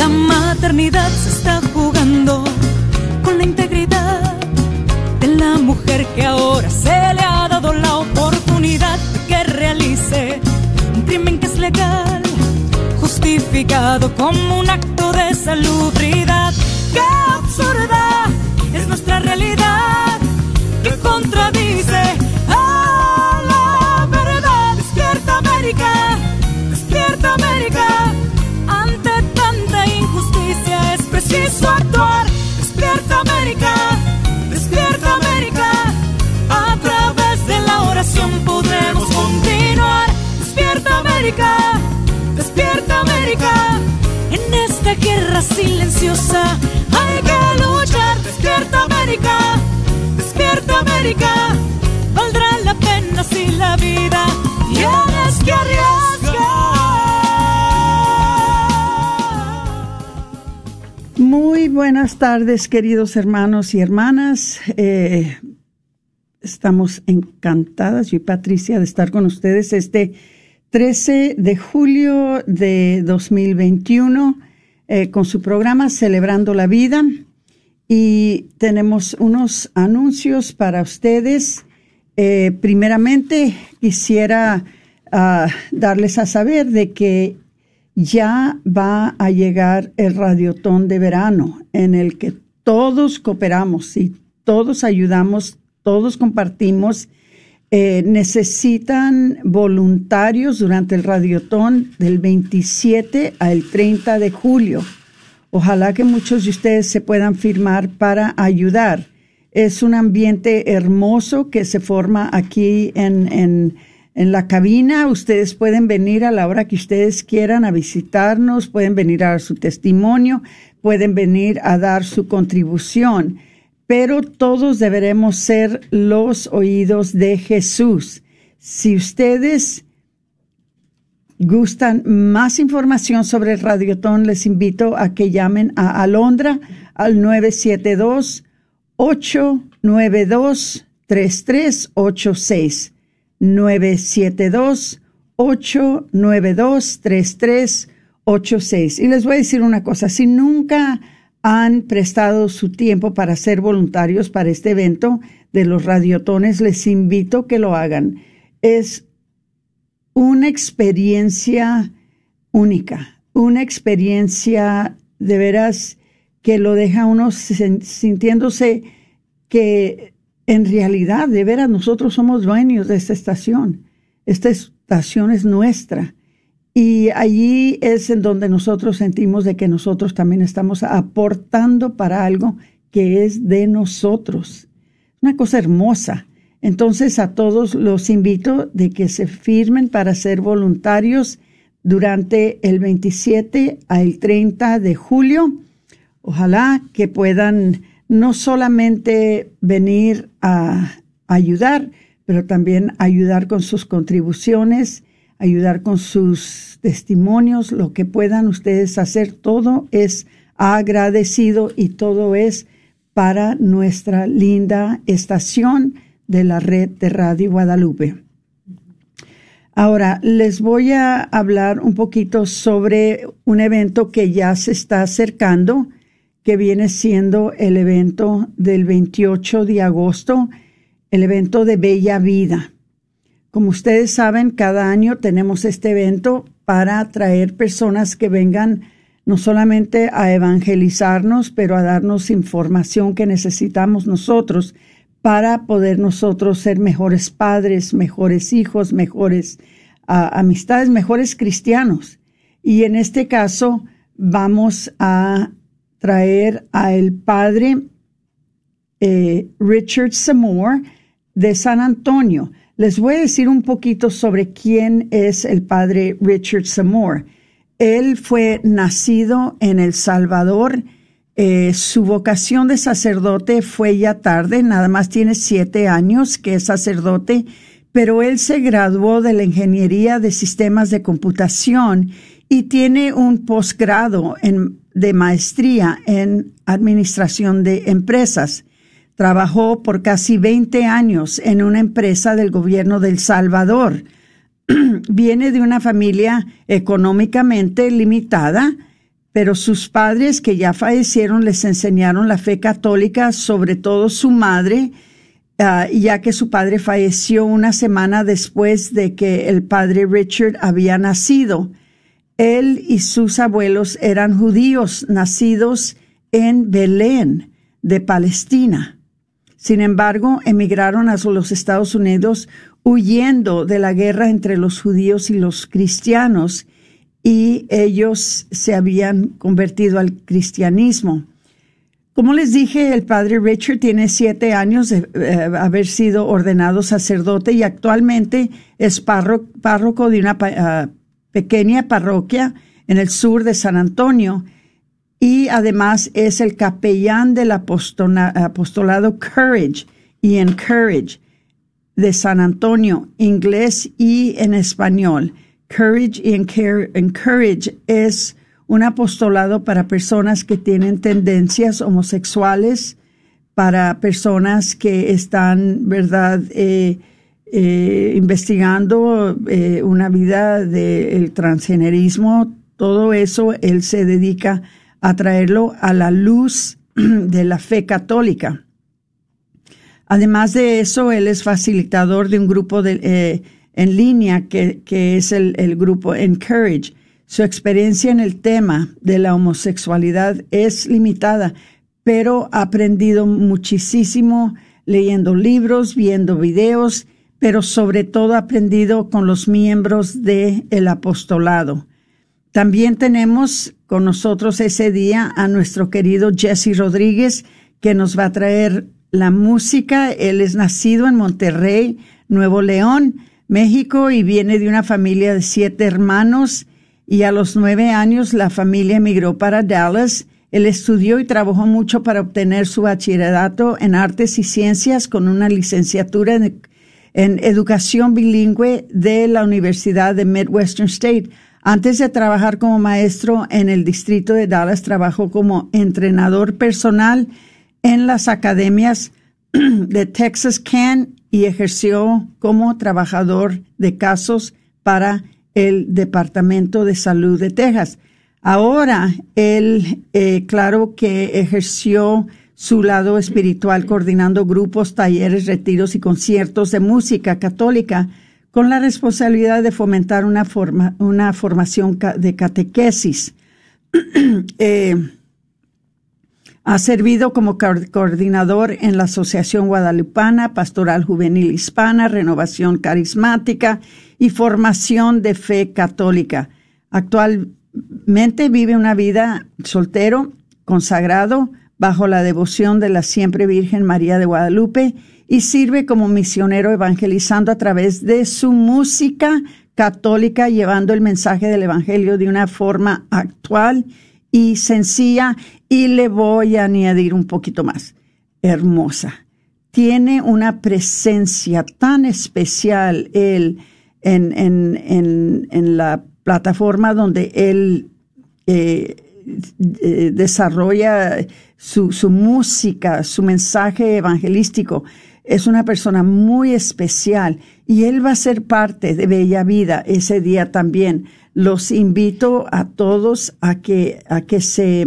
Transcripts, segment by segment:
la maternidad. Se está jugando con la integridad de la mujer que ahora se le ha dado la oportunidad de que realice un crimen que es legal, justificado como un acto de salubridad. ¡Qué absurda es nuestra realidad! que contradice ¡Despierta América! En esta guerra silenciosa hay que luchar. ¡Despierta América! ¡Despierta América! Valdrá la pena si la vida tienes que arriesgar. Muy buenas tardes, queridos hermanos y hermanas. Eh, estamos encantadas, yo y Patricia, de estar con ustedes este 13 de julio de 2021 eh, con su programa Celebrando la Vida. Y tenemos unos anuncios para ustedes. Eh, primeramente, quisiera ah, darles a saber de que ya va a llegar el radiotón de verano en el que todos cooperamos y todos ayudamos, todos compartimos. Eh, necesitan voluntarios durante el radiotón del 27 al 30 de julio. Ojalá que muchos de ustedes se puedan firmar para ayudar. Es un ambiente hermoso que se forma aquí en, en, en, la cabina. Ustedes pueden venir a la hora que ustedes quieran a visitarnos, pueden venir a dar su testimonio, pueden venir a dar su contribución, pero todos deberemos ser los oídos de Jesús. Si ustedes gustan más información sobre el Radiotón, les invito a que llamen a Alondra al 972-892-3386. 972-892-3386. Y les voy a decir una cosa, si nunca han prestado su tiempo para ser voluntarios para este evento de los radiotones, les invito que lo hagan. Es una experiencia única, una experiencia de veras que lo deja uno sintiéndose que en realidad, de veras, nosotros somos dueños de esta estación. Esta estación es nuestra. Y allí es en donde nosotros sentimos de que nosotros también estamos aportando para algo que es de nosotros. Una cosa hermosa. Entonces a todos los invito de que se firmen para ser voluntarios durante el 27 al 30 de julio. Ojalá que puedan no solamente venir a ayudar, pero también ayudar con sus contribuciones, ayudar con sus testimonios, lo que puedan ustedes hacer. Todo es agradecido y todo es para nuestra linda estación de la red de Radio Guadalupe. Ahora, les voy a hablar un poquito sobre un evento que ya se está acercando, que viene siendo el evento del 28 de agosto, el evento de Bella Vida. Como ustedes saben, cada año tenemos este evento para traer personas que vengan no solamente a evangelizarnos, pero a darnos información que necesitamos nosotros para poder nosotros ser mejores padres, mejores hijos, mejores amistades, mejores cristianos. Y en este caso vamos a traer a el padre eh, Richard Seymour de San Antonio. Les voy a decir un poquito sobre quién es el padre Richard Seymour. Él fue nacido en El Salvador. Eh, su vocación de sacerdote fue ya tarde, nada más tiene siete años que es sacerdote, pero él se graduó de la Ingeniería de Sistemas de Computación y tiene un posgrado de maestría en Administración de Empresas. Trabajó por casi 20 años en una empresa del gobierno del Salvador. Viene de una familia económicamente limitada, pero sus padres que ya fallecieron les enseñaron la fe católica, sobre todo su madre, ah, ya que su padre falleció una semana después de que el padre Richard había nacido. Él y sus abuelos eran judíos nacidos en Belén, de Palestina. Sin embargo, emigraron a los Estados Unidos huyendo de la guerra entre los judíos y los cristianos y ellos se habían convertido al cristianismo. Como les dije, el padre Richard tiene siete años de eh, haber sido ordenado sacerdote y actualmente es párroco de una ah, pequeña parroquia en el sur de San Antonio y además es el capellán del apostolado Courage y Encourage de San Antonio, inglés y en español. Courage y Encourage es un apostolado para personas que tienen tendencias homosexuales, para personas que están, ¿verdad?, eh, eh, investigando eh, una vida del transgenerismo. Todo eso él se dedica a traerlo a la luz de la fe católica. Además de eso, él es facilitador de un grupo eh, en línea que, es el, el, grupo Encourage. Su experiencia en el tema de la homosexualidad es limitada, pero ha aprendido muchísimo leyendo libros, viendo videos, pero sobre todo ha aprendido con los miembros del el apostolado. También tenemos con nosotros ese día a nuestro querido Jesse Rodríguez, que nos va a traer la música. Él es nacido en Monterrey, Nuevo León, México, y viene de una familia de siete hermanos. Y a los nueve años la familia emigró para Dallas. Él estudió y trabajó mucho para obtener su bachillerato en artes y ciencias con una licenciatura en, en educación bilingüe de la Universidad de Midwestern State antes de trabajar como maestro en el distrito de Dallas, trabajó como entrenador personal en las academias de Texas Can y ejerció como trabajador de casos para el Departamento de Salud de Texas. Ahora, él, eh, claro que ejerció su lado espiritual coordinando grupos, talleres, retiros y conciertos de música católica con la responsabilidad de fomentar una, forma, una formación de catequesis. Eh, ha servido como coordinador en la Asociación Guadalupana, Pastoral Juvenil Hispana, Renovación Carismática y Formación de Fe Católica. Actualmente vive una vida soltero, consagrado, bajo la devoción de la siempre Virgen María de Guadalupe y sirve como misionero evangelizando a través de su música católica, llevando el mensaje del Evangelio de una forma actual y sencilla. Y le voy a añadir un poquito más, hermosa. Tiene una presencia tan especial él en, en, en, la plataforma donde él eh, eh, desarrolla su, su música, su mensaje evangelístico es una persona muy especial y él va a ser parte de Bella Vida ese día también. Los invito a todos a que, a que se,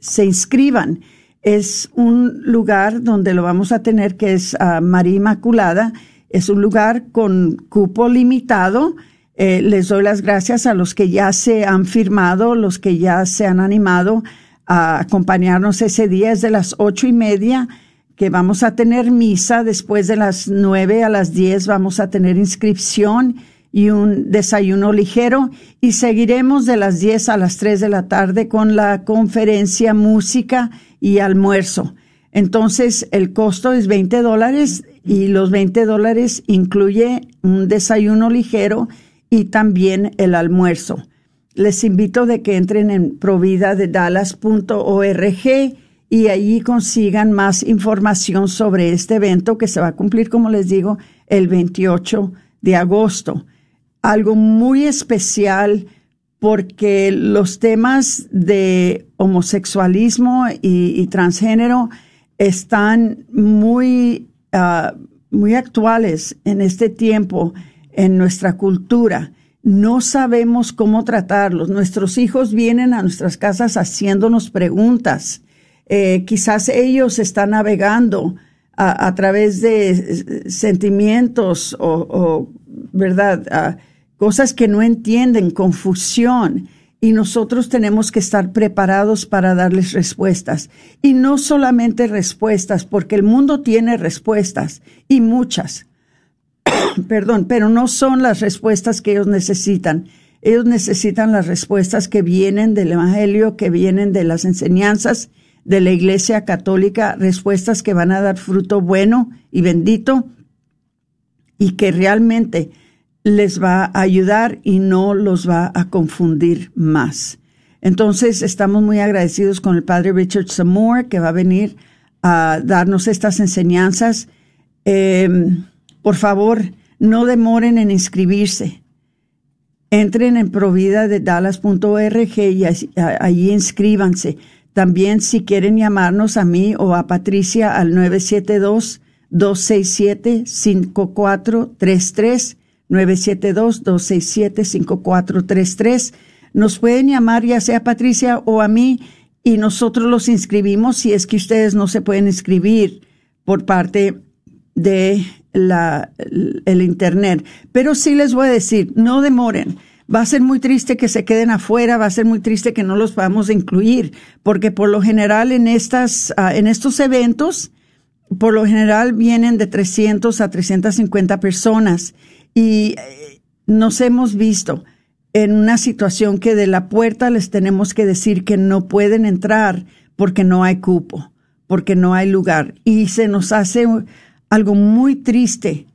se inscriban. Es un lugar donde lo vamos a tener que es María Inmaculada. Es un lugar con cupo limitado. Eh, les doy las gracias a los que ya se han firmado, los que ya se han animado a acompañarnos ese día. Es de las ocho y media que vamos a tener misa. Después de las nueve a las diez vamos a tener inscripción y un desayuno ligero y seguiremos de las diez a las tres de la tarde con la conferencia, música y almuerzo. Entonces el costo es 20 dólares y los 20 dólares incluye un desayuno ligero y también el almuerzo. Les invito de que entren en providadedallas.org y allí consigan más información sobre este evento que se va a cumplir, como les digo, el 28 de agosto. Algo muy especial porque los temas de homosexualismo y, transgénero están muy, ah, muy actuales en este tiempo en nuestra cultura. No sabemos cómo tratarlos. Nuestros hijos vienen a nuestras casas haciéndonos preguntas. Eh, quizás ellos están navegando a, través de sentimientos o, ¿verdad? cosas que no entienden, confusión. Y nosotros tenemos que estar preparados para darles respuestas. Y no solamente respuestas, porque el mundo tiene respuestas y muchas perdón, pero no son las respuestas que ellos necesitan. Ellos necesitan las respuestas que vienen del Evangelio, que vienen de las enseñanzas de la Iglesia Católica, respuestas que van a dar fruto bueno y bendito y que realmente les va a ayudar y no los va a confundir más. Entonces, estamos muy agradecidos con el Padre Richard Samore, que va a venir a darnos estas enseñanzas. Em, por favor, no demoren en inscribirse. Entren en provida de dallas.org y allí inscríbanse. También si quieren llamarnos a mí o a Patricia al 972-267-5433, 972-267-5433, nos pueden llamar ya sea a Patricia o a mí y nosotros los inscribimos si es que ustedes no se pueden inscribir por parte de la, el Internet. Pero sí les voy a decir, no demoren. Va a ser muy triste que se queden afuera, va a ser muy triste que no los podamos incluir, porque por lo general en estas, ah, en estos eventos, por lo general vienen de 300 a 350 personas y eh, nos hemos visto en una situación que de la puerta les tenemos que decir que no pueden entrar porque no hay cupo, porque no hay lugar y se nos hace algo muy triste.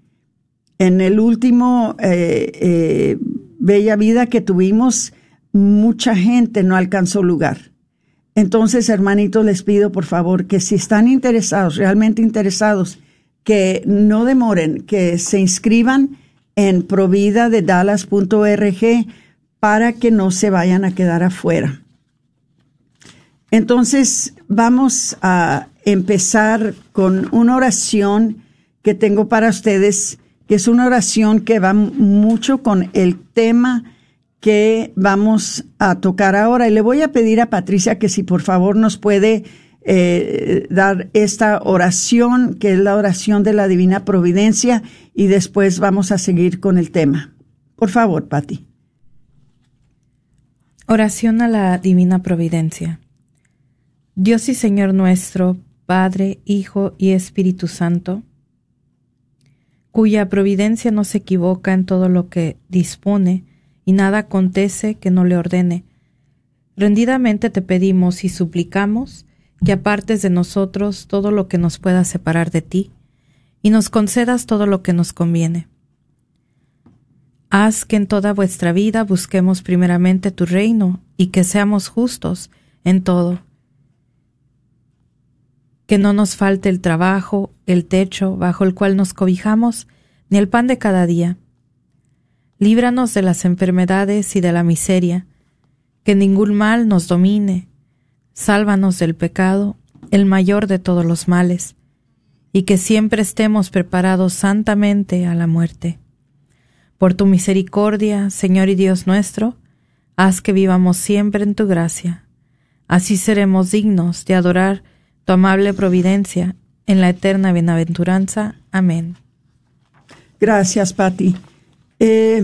En el último eh, eh, Bella Vida que tuvimos, mucha gente no alcanzó lugar. Entonces, hermanitos, les pido por favor que si están interesados, realmente interesados, que no demoren, que se inscriban en providadedallas.org para que no se vayan a quedar afuera. Entonces, vamos a empezar con una oración que tengo para ustedes, que es una oración que va mucho con el tema que vamos a tocar ahora. Y le voy a pedir a Patricia que si por favor nos puede eh, dar esta oración, que es la oración de la Divina Providencia, y después vamos a seguir con el tema. Por favor, Pati. Oración a la Divina Providencia. Dios y Señor nuestro, Padre, Hijo y Espíritu Santo, cuya providencia no se equivoca en todo lo que dispone, y nada acontece que no le ordene. Rendidamente te pedimos y suplicamos que apartes de nosotros todo lo que nos pueda separar de ti, y nos concedas todo lo que nos conviene. Haz que en toda vuestra vida busquemos primeramente tu reino y que seamos justos en todo que no nos falte el trabajo, el techo bajo el cual nos cobijamos, ni el pan de cada día. Líbranos de las enfermedades y de la miseria, que ningún mal nos domine. Sálvanos del pecado, el mayor de todos los males, y que siempre estemos preparados santamente a la muerte. Por tu misericordia, Señor y Dios nuestro, haz que vivamos siempre en tu gracia. Así seremos dignos de adorar tu amable providencia, en la eterna bienaventuranza. Amén. Gracias, Patti. Eh,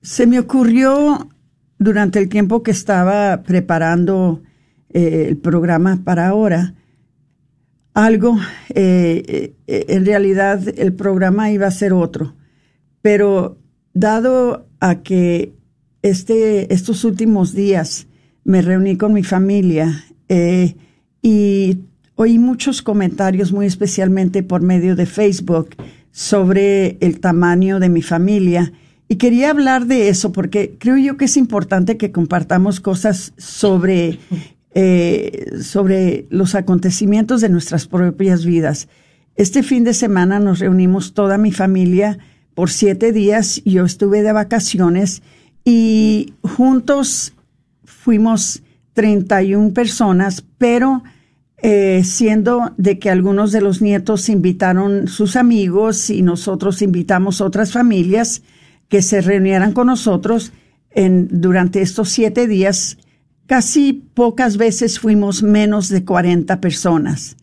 Se me ocurrió durante el tiempo que estaba preparando eh, el programa para ahora, algo, eh, en realidad el programa iba a ser otro, pero dado a que este, estos últimos días me reuní con mi familia y oí muchos comentarios, muy especialmente por medio de Facebook, sobre el tamaño de mi familia. Y quería hablar de eso porque creo yo que es importante que compartamos cosas sobre, eh, sobre los acontecimientos de nuestras propias vidas. Este fin de semana nos reunimos toda mi familia por siete días. Yo estuve de vacaciones y juntos fuimos 31 personas, pero eh, siendo de que algunos de los nietos invitaron sus amigos y nosotros invitamos otras familias que se reunieran con nosotros en, durante estos siete días. Casi pocas veces fuimos menos de 40 personas.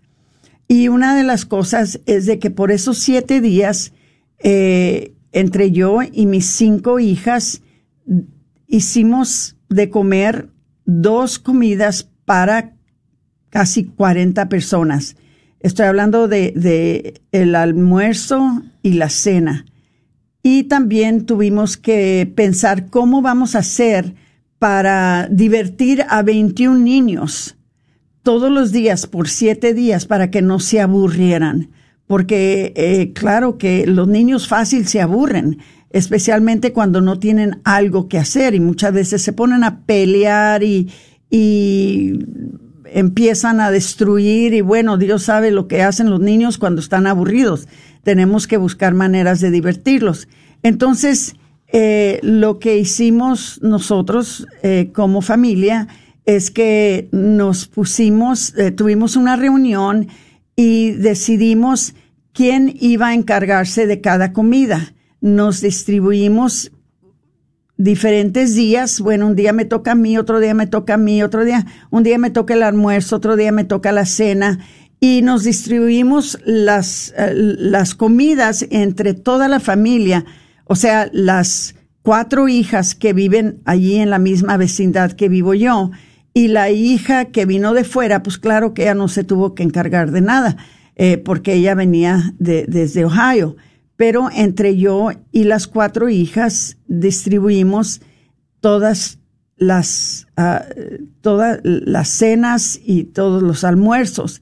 Y una de las cosas es de que por esos siete días, eh, entre yo y mis cinco hijas, hicimos de comer dos comidas para casi 40 personas. Estoy hablando de, el almuerzo y la cena. Y también tuvimos que pensar cómo vamos a hacer para divertir a 21 niños todos los días por siete días para que no se aburrieran. Porque eh, claro que los niños fácil se aburren, especialmente cuando no tienen algo que hacer y muchas veces se ponen a pelear y, y empiezan a destruir y bueno, Dios sabe lo que hacen los niños cuando están aburridos. Tenemos que buscar maneras de divertirlos. Entonces, eh, lo que hicimos nosotros eh, como familia es que nos pusimos, eh, tuvimos una reunión y decidimos quién iba a encargarse de cada comida. Nos distribuimos diferentes días. Bueno, un día me toca a mí, otro día me toca a mí, otro día, un día me toca el almuerzo, otro día me toca la cena. Y nos distribuimos las, eh, las comidas entre toda la familia. O sea, las cuatro hijas que viven allí en la misma vecindad que vivo yo. Y la hija que vino de fuera, pues claro que ella no se tuvo que encargar de nada, eh, porque ella venía de, desde Ohio pero entre yo y las cuatro hijas distribuimos todas las, ah, todas las cenas y todos los almuerzos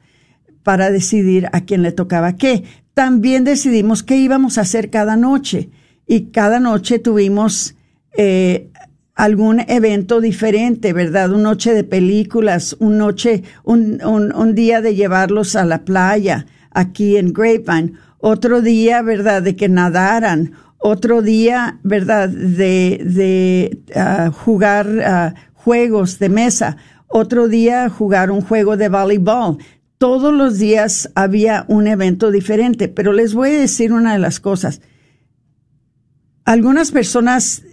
para decidir a quién le tocaba qué. También decidimos qué íbamos a hacer cada noche y cada noche tuvimos eh, algún evento diferente, ¿verdad? Una noche de películas, un noche, un, un, día de llevarlos a la playa aquí en Grapevine, otro día, ¿verdad?, de que nadaran, otro día, ¿verdad?, de, de ah, jugar ah, juegos de mesa, otro día jugar un juego de voleibol. Todos los días había un evento diferente, pero les voy a decir una de las cosas. Algunas personas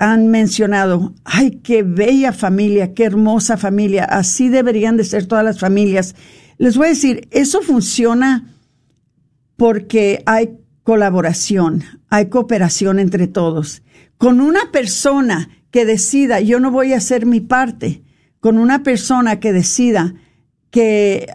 han mencionado, ay, qué bella familia, qué hermosa familia, así deberían de ser todas las familias. Les voy a decir, eso funciona porque hay colaboración, hay cooperación entre todos. Con una persona que decida, yo no voy a hacer mi parte, con una persona que decida que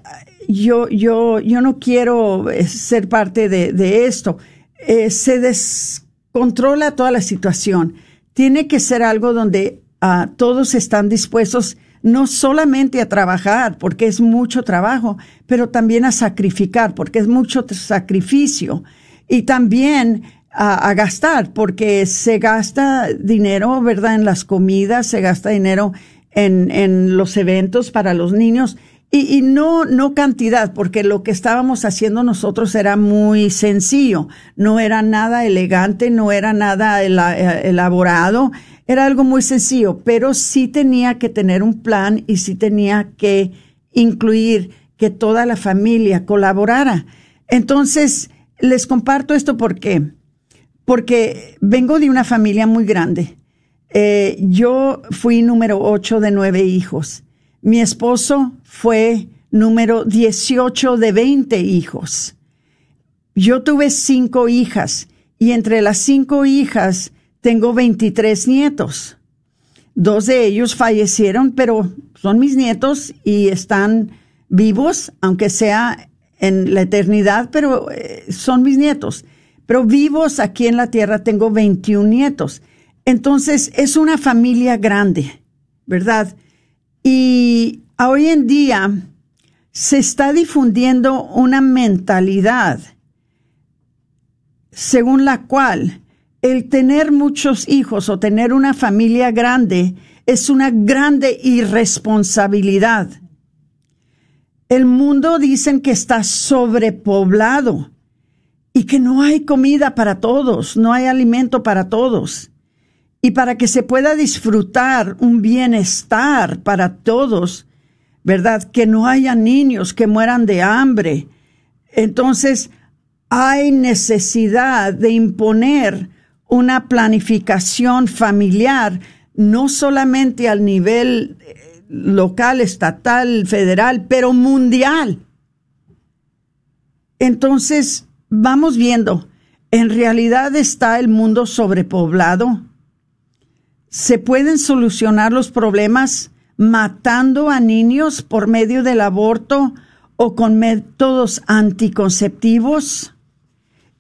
yo, yo, yo no quiero eh, ser parte de, esto, eh, se descontrola toda la situación. Tiene que ser algo donde ah, todos están dispuestos no solamente a trabajar, porque es mucho trabajo, pero también a sacrificar, porque es mucho sacrificio, y también a, gastar, porque se gasta dinero, ¿verdad?, en las comidas, se gasta dinero en, en los eventos para los niños, y, no, no cantidad, porque lo que estábamos haciendo nosotros era muy sencillo, no era nada elegante, no era nada eh, elaborado, era algo muy sencillo, pero sí tenía que tener un plan y sí tenía que incluir que toda la familia colaborara. Entonces, les comparto esto porque, porque vengo de una familia muy grande. Eh, yo fui número ocho de nueve hijos. Mi esposo fue número 18 de 20 hijos. Yo tuve cinco hijas y entre las cinco hijas tengo 23 nietos. Dos de ellos fallecieron, pero son mis nietos y están vivos, aunque sea en la eternidad, pero eh, son mis nietos. Pero vivos aquí en la tierra tengo 21 nietos. Entonces es una familia grande, ¿verdad? Y hoy en día se está difundiendo una mentalidad según la cual el tener muchos hijos o tener una familia grande es una grande irresponsabilidad. El mundo dicen que está sobrepoblado y que no hay comida para todos, no hay alimento para todos. Y para que se pueda disfrutar un bienestar para todos, ¿verdad? Que no haya niños que mueran de hambre. Entonces, hay necesidad de imponer una planificación familiar, no solamente al nivel eh, local, estatal, federal, pero mundial. Entonces, vamos viendo, ¿en realidad está el mundo sobrepoblado? ¿Se pueden solucionar los problemas matando a niños por medio del aborto o con métodos anticonceptivos?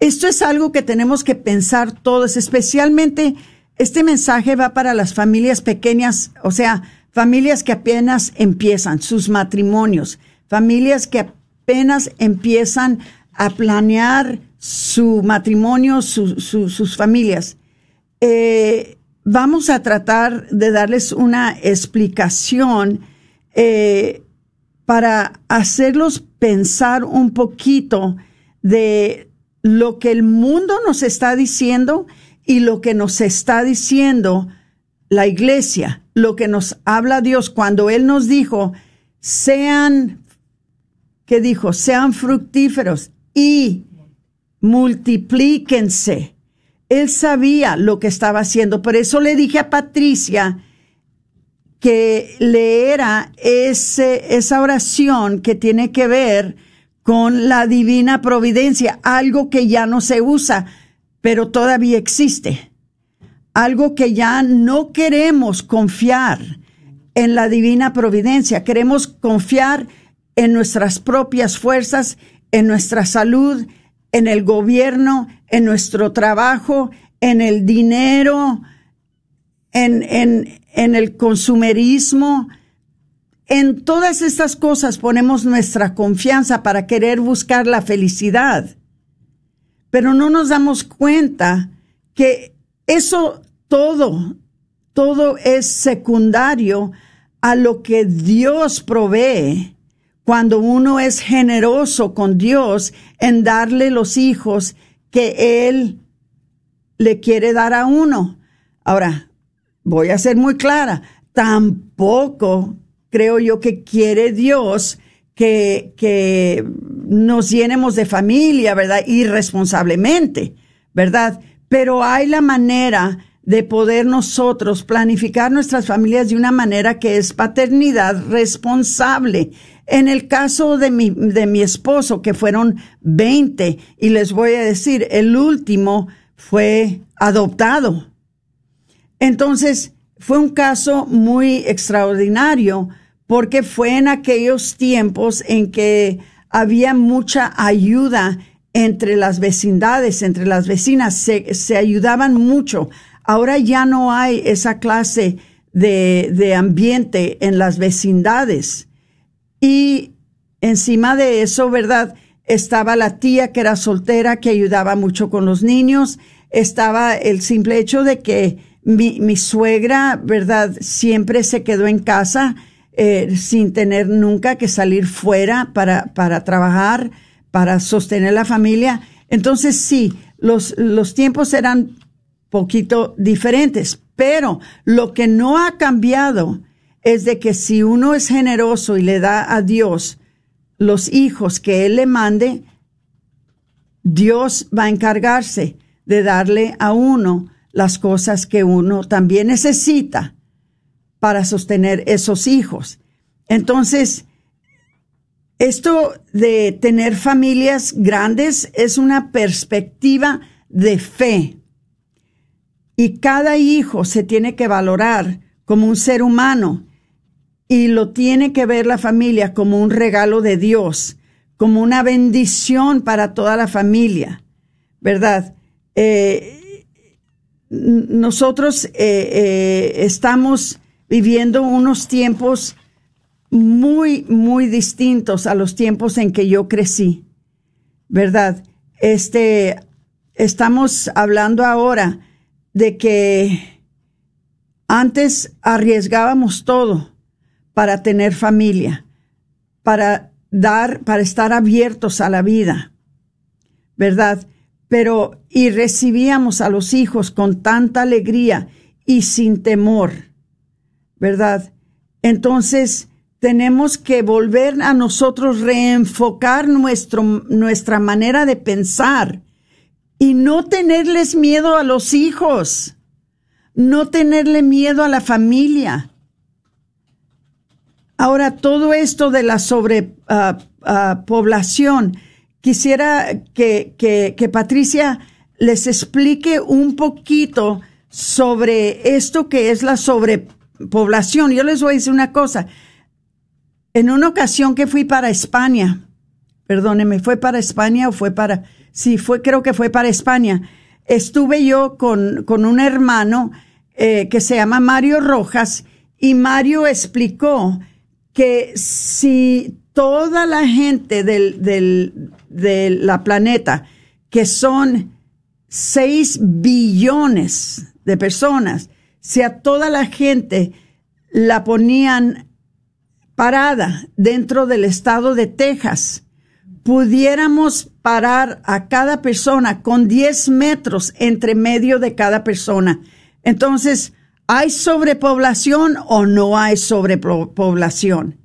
Esto es algo que tenemos que pensar todos, especialmente este mensaje va para las familias pequeñas, o sea, familias que apenas empiezan sus matrimonios, familias que apenas empiezan a planear su matrimonio, sus familias. Eh, vamos a tratar de darles una explicación eh, para hacerlos pensar un poquito de lo que el mundo nos está diciendo y lo que nos está diciendo la iglesia, lo que nos habla Dios cuando Él nos dijo, sean, ¿qué dijo? Sean fructíferos y multiplíquense. Él sabía lo que estaba haciendo. Por eso le dije a Patricia que leera ese, esa oración que tiene que ver con la divina providencia, algo que ya no se usa, pero todavía existe. Algo que ya no queremos confiar en la divina providencia, queremos confiar en nuestras propias fuerzas, en nuestra salud, en el gobierno, en nuestro trabajo, en el dinero, en, en, en el consumerismo, en todas estas cosas ponemos nuestra confianza para querer buscar la felicidad, pero no nos damos cuenta que eso todo, todo es secundario a lo que Dios provee cuando uno es generoso con Dios en darle los hijos que Él le quiere dar a uno. Ahora, voy a ser muy clara, tampoco creo yo que quiere Dios que, que nos llenemos de familia, ¿verdad? Irresponsablemente, ¿verdad? Pero hay la manera de poder nosotros planificar nuestras familias de una manera que es paternidad responsable. En el caso de mi, de mi esposo, que fueron 20, y les voy a decir, el último fue adoptado. Entonces, fue un caso muy extraordinario porque fue en aquellos tiempos en que había mucha ayuda entre las vecindades, entre las vecinas, se, ayudaban mucho. Ahora ya no hay esa clase de, de ambiente en las vecindades. Y encima de eso, ¿verdad? Estaba la tía que era soltera, que ayudaba mucho con los niños. Estaba el simple hecho de que mi, suegra, ¿verdad? Siempre se quedó en casa eh, sin tener nunca que salir fuera para, para trabajar, para sostener la familia. Entonces sí, los, los tiempos eran poquito diferentes, pero lo que no ha cambiado es de que si uno es generoso y le da a Dios los hijos que Él le mande, Dios va a encargarse de darle a uno las cosas que uno también necesita para sostener esos hijos. Entonces, esto de tener familias grandes es una perspectiva de fe. Y cada hijo se tiene que valorar como un ser humano y lo tiene que ver la familia como un regalo de Dios, como una bendición para toda la familia, ¿verdad? Eh, nosotros eh, eh, estamos viviendo unos tiempos muy, muy distintos a los tiempos en que yo crecí, ¿verdad? Este, estamos hablando ahora de que antes arriesgábamos todo para tener familia, para dar, para estar abiertos a la vida, ¿verdad? Pero, y recibíamos a los hijos con tanta alegría y sin temor, ¿verdad? Entonces, tenemos que volver a nosotros reenfocar nuestro, nuestra manera de pensar y no tenerles miedo a los hijos, no tenerle miedo a la familia. Ahora, todo esto de la sobrepoblación, ah, ah, quisiera que, que Patricia les explique un poquito sobre esto que es la sobrepoblación. Yo les voy a decir una cosa. En una ocasión que fui para España, perdóneme, ¿fue para España o fue para sí, fue, creo que fue para España. Estuve yo con, con un hermano eh, que se llama Mario Rojas y Mario explicó que si toda la gente del, del, de la planeta, que son 6 billones de personas, si a toda la gente la ponían parada dentro del estado de Texas, pudiéramos parar a cada persona con 10 metros entre medio de cada persona. Entonces, ¿hay sobrepoblación o no hay sobrepoblación?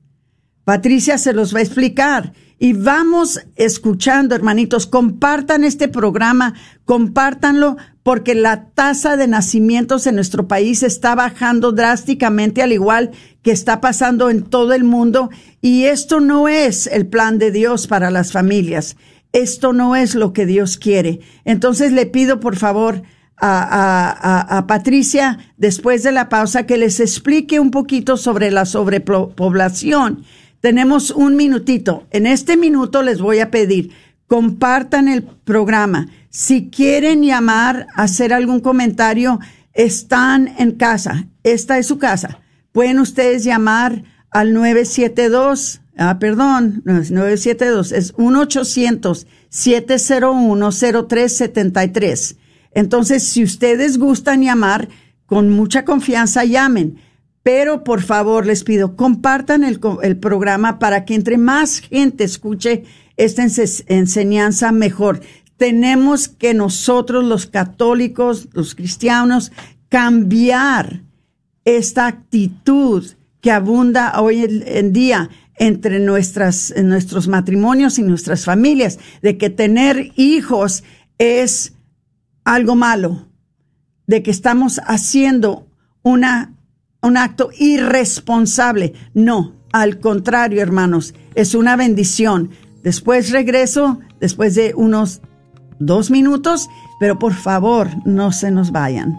Patricia se los va a explicar. Y vamos escuchando, hermanitos, compartan este programa, compártanlo, porque la tasa de nacimientos en nuestro país está bajando drásticamente, al igual que está pasando en todo el mundo. Y esto no es el plan de Dios para las familias. Esto no es lo que Dios quiere. Entonces le pido, por favor, a, a, Patricia, después de la pausa, que les explique un poquito sobre la sobrepoblación tenemos un minutito. En este minuto les voy a pedir, compartan el programa. Si quieren llamar, hacer algún comentario, están en casa. Esta es su casa. Pueden ustedes llamar al 972, ah, perdón, no es 972, es 1-800-701-0373. Entonces, si ustedes gustan llamar, con mucha confianza llamen pero por favor les pido, compartan el, programa para que entre más gente escuche esta enseñanza mejor. Tenemos que nosotros los católicos, los cristianos, cambiar esta actitud que abunda hoy en día entre nuestras, nuestros matrimonios y nuestras familias, de que tener hijos es algo malo, de que estamos haciendo una un acto irresponsable. No, al contrario, hermanos, es una bendición. Después regreso, después de unos dos minutos, pero por favor, no se nos vayan.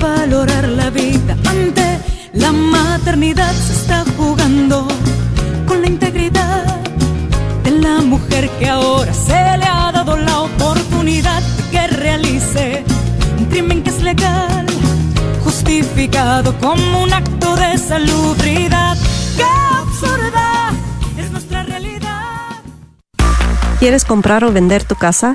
Valorar la vida ante la maternidad, se está jugando con la integridad de la mujer que ahora se le ha dado la oportunidad de que realice un crimen que es legal, justificado como un acto de salubridad. ¡Qué absurda! ¿Quieres comprar o vender tu casa?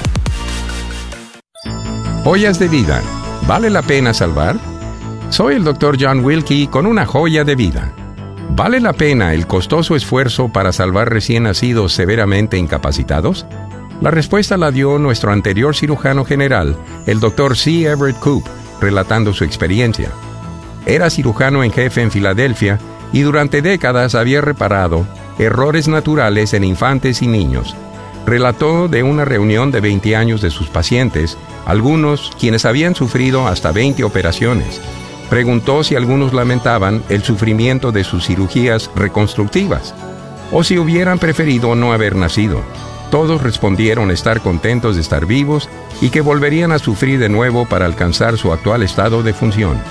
Joyas de vida. ¿Vale la pena salvar? Soy el Dr. John Wilkie con una joya de vida. ¿Vale la pena el costoso esfuerzo para salvar recién nacidos severamente incapacitados? La respuesta la dio nuestro anterior cirujano general, el Dr. C. Everett Koop, relatando su experiencia. Era cirujano en jefe en Filadelfia y durante décadas había reparado errores naturales en infantes y niños. Relató de una reunión de 20 años de sus pacientes, algunos quienes habían sufrido hasta 20 operaciones. Preguntó si algunos lamentaban el sufrimiento de sus cirugías reconstructivas o si hubieran preferido no haber nacido. Todos respondieron estar contentos de estar vivos y que volverían a sufrir de nuevo para alcanzar su actual estado de función.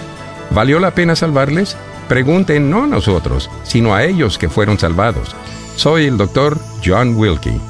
¿Valió la pena salvarles? Pregunten no a nosotros, sino a ellos que fueron salvados. Soy el doctor John Wilkie.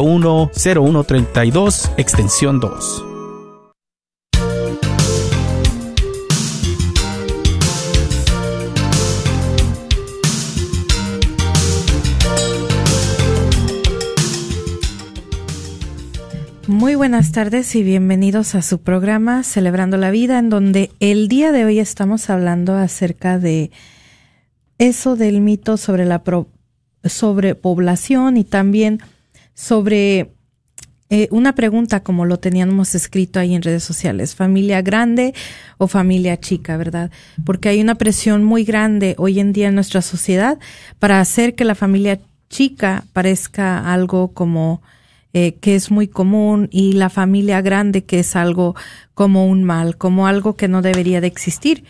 0132 extensión 2. Muy buenas tardes y bienvenidos a su programa Celebrando la Vida, en donde el día de hoy estamos hablando acerca de eso del mito sobre la sobrepoblación y también sobre eh, una pregunta como lo teníamos escrito ahí en redes sociales, familia grande o familia chica, ¿verdad? Porque hay una presión muy grande hoy en día en nuestra sociedad para hacer que la familia chica parezca algo como eh, que es muy común y la familia grande que es algo como un mal, como algo que no debería de existir.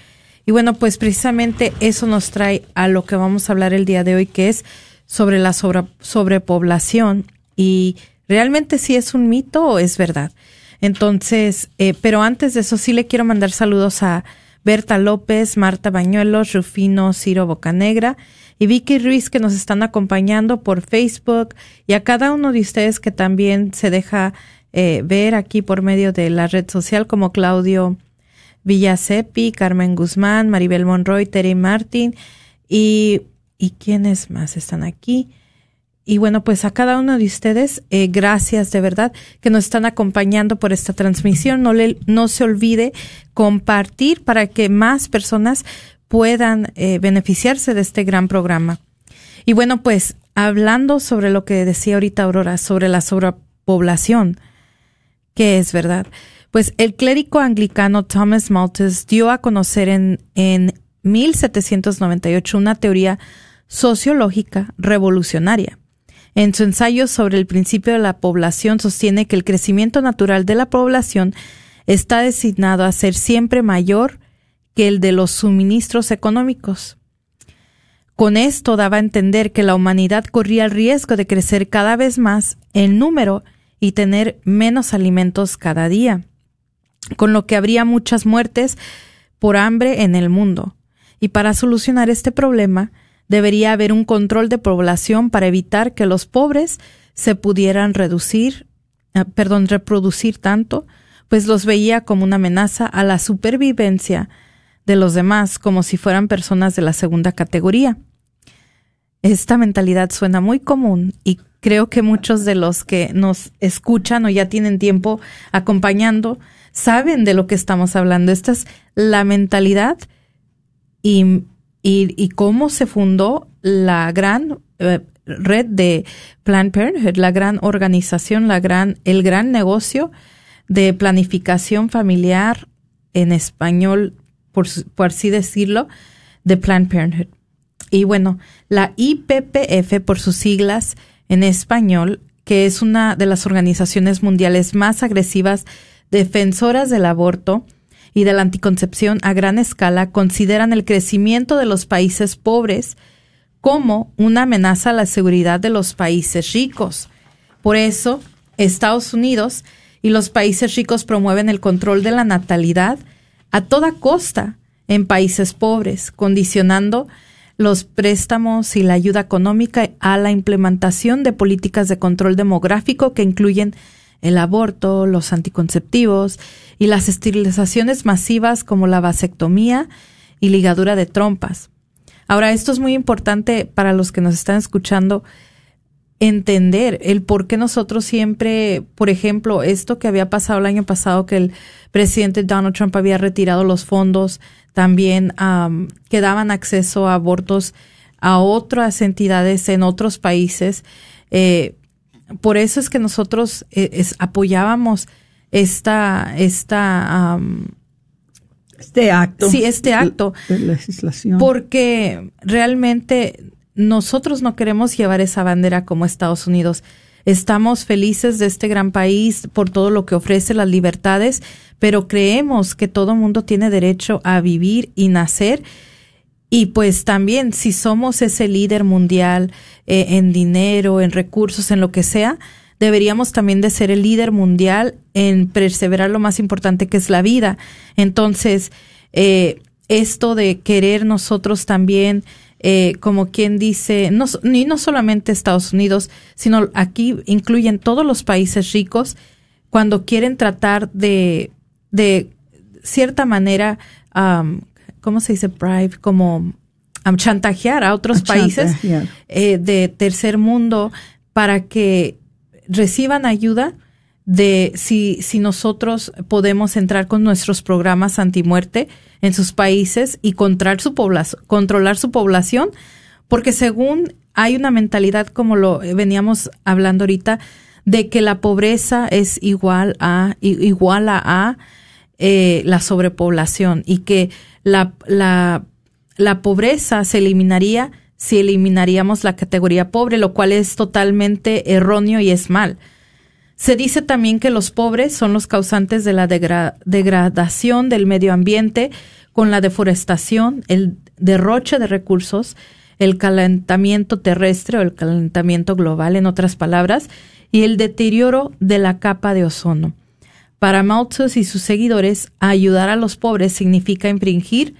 Y bueno, pues precisamente eso nos trae a lo que vamos a hablar el día de hoy, que es sobre la sobrepoblación y realmente si es un mito o es verdad. Entonces, eh, pero antes de eso sí le quiero mandar saludos a Berta López, Marta Bañuelos, Rufino Ciro Bocanegra y Vicky Ruiz que nos están acompañando por Facebook y a cada uno de ustedes que también se deja eh, ver aquí por medio de la red social como Claudio Villasepi, Carmen Guzmán, Maribel Monroy, Terry Martín y, y quiénes más están aquí. Y bueno, pues a cada uno de ustedes, eh, gracias de verdad que nos están acompañando por esta transmisión. No, le, no se olvide compartir para que más personas puedan eh, beneficiarse de este gran programa. Y bueno, pues hablando sobre lo que decía ahorita Aurora, sobre la sobrepoblación, que es verdad, pues el clérigo anglicano Thomas Malthus dio a conocer en, en 1798 una teoría sociológica revolucionaria en su ensayo sobre el principio de la población sostiene que el crecimiento natural de la población está designado a ser siempre mayor que el de los suministros económicos. Con esto daba a entender que la humanidad corría el riesgo de crecer cada vez más en número y tener menos alimentos cada día, con lo que habría muchas muertes por hambre en el mundo. Y para solucionar este problema, debería haber un control de población para evitar que los pobres se pudieran reducir, eh, perdón, reproducir tanto, pues los veía como una amenaza a la supervivencia de los demás, como si fueran personas de la segunda categoría. Esta mentalidad suena muy común y creo que muchos de los que nos escuchan o ya tienen tiempo acompañando saben de lo que estamos hablando. Esta es la mentalidad y y, cómo se fundó la gran eh, red de Planned Parenthood, la gran organización, la gran, el gran negocio de planificación familiar en español, por, por así decirlo, de Planned Parenthood. Y bueno, la IPPF, por sus siglas en español, que es una de las organizaciones mundiales más agresivas defensoras del aborto, y de la anticoncepción a gran escala consideran el crecimiento de los países pobres como una amenaza a la seguridad de los países ricos. Por eso, Estados Unidos y los países ricos promueven el control de la natalidad a toda costa en países pobres, condicionando los préstamos y la ayuda económica a la implementación de políticas de control demográfico que incluyen el aborto, los anticonceptivos y las esterilizaciones masivas como la vasectomía y ligadura de trompas. Ahora, esto es muy importante para los que nos están escuchando entender el por qué nosotros siempre, por ejemplo, esto que había pasado el año pasado, que el presidente Donald Trump había retirado los fondos, también que daban acceso a abortos a otras entidades en otros países. Eh, por eso es que nosotros eh, apoyábamos esta, esta, este acto. Sí, este acto. De legislación. Porque realmente nosotros no queremos llevar esa bandera como Estados Unidos. Estamos felices de este gran país por todo lo que ofrece las libertades, pero creemos que todo mundo tiene derecho a vivir y nacer. Y pues también si somos ese líder mundial eh, en dinero, en recursos, en lo que sea, deberíamos también de ser el líder mundial en perseverar lo más importante que es la vida. Entonces, eh, esto de querer nosotros también eh, como quien dice, no, ni no solamente Estados Unidos, sino aquí incluyen todos los países ricos, cuando quieren tratar de, de cierta manera, um, ¿cómo se dice? Bribe, como chantajear a otros países eh, de tercer mundo para que reciban ayuda de si, si nosotros podemos entrar con nuestros programas antimuerte en sus países y controlar su, controlar su población, porque según hay una mentalidad, como lo veníamos hablando ahorita, de que la pobreza es igual a, igual a, eh, la sobrepoblación y que la, la, la pobreza se eliminaría si eliminaríamos la categoría pobre, lo cual es totalmente erróneo y es mal. Se dice también que los pobres son los causantes de la degradación del medio ambiente con la deforestación, el derroche de recursos, el calentamiento terrestre o el calentamiento global, en otras palabras, y el deterioro de la capa de ozono. Para Malthus y sus seguidores, ayudar a los pobres significa infringir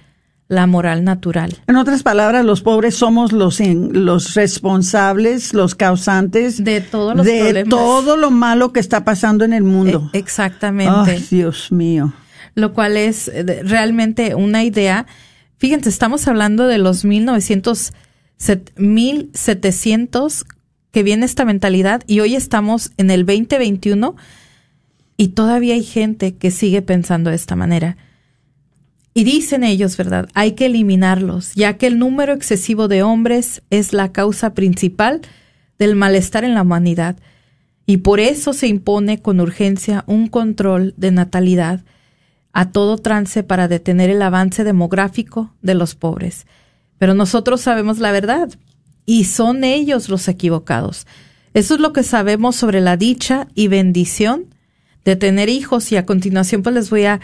la moral natural. En otras palabras, los pobres somos los, los responsables, los causantes de, todos los de todo lo malo que está pasando en el mundo. E, exactamente. Dios mío. Lo cual es eh, realmente una idea. Fíjense, estamos hablando de los 1900, 1700 que viene esta mentalidad y hoy estamos en el 2021 y todavía hay gente que sigue pensando de esta manera. Y dicen ellos, ¿verdad? Hay que eliminarlos, ya que el número excesivo de hombres es la causa principal del malestar en la humanidad. Y por eso se impone con urgencia un control de natalidad a todo trance para detener el avance demográfico de los pobres. Pero nosotros sabemos la verdad y son ellos los equivocados. Eso es lo que sabemos sobre la dicha y bendición de tener hijos y a continuación pues les voy a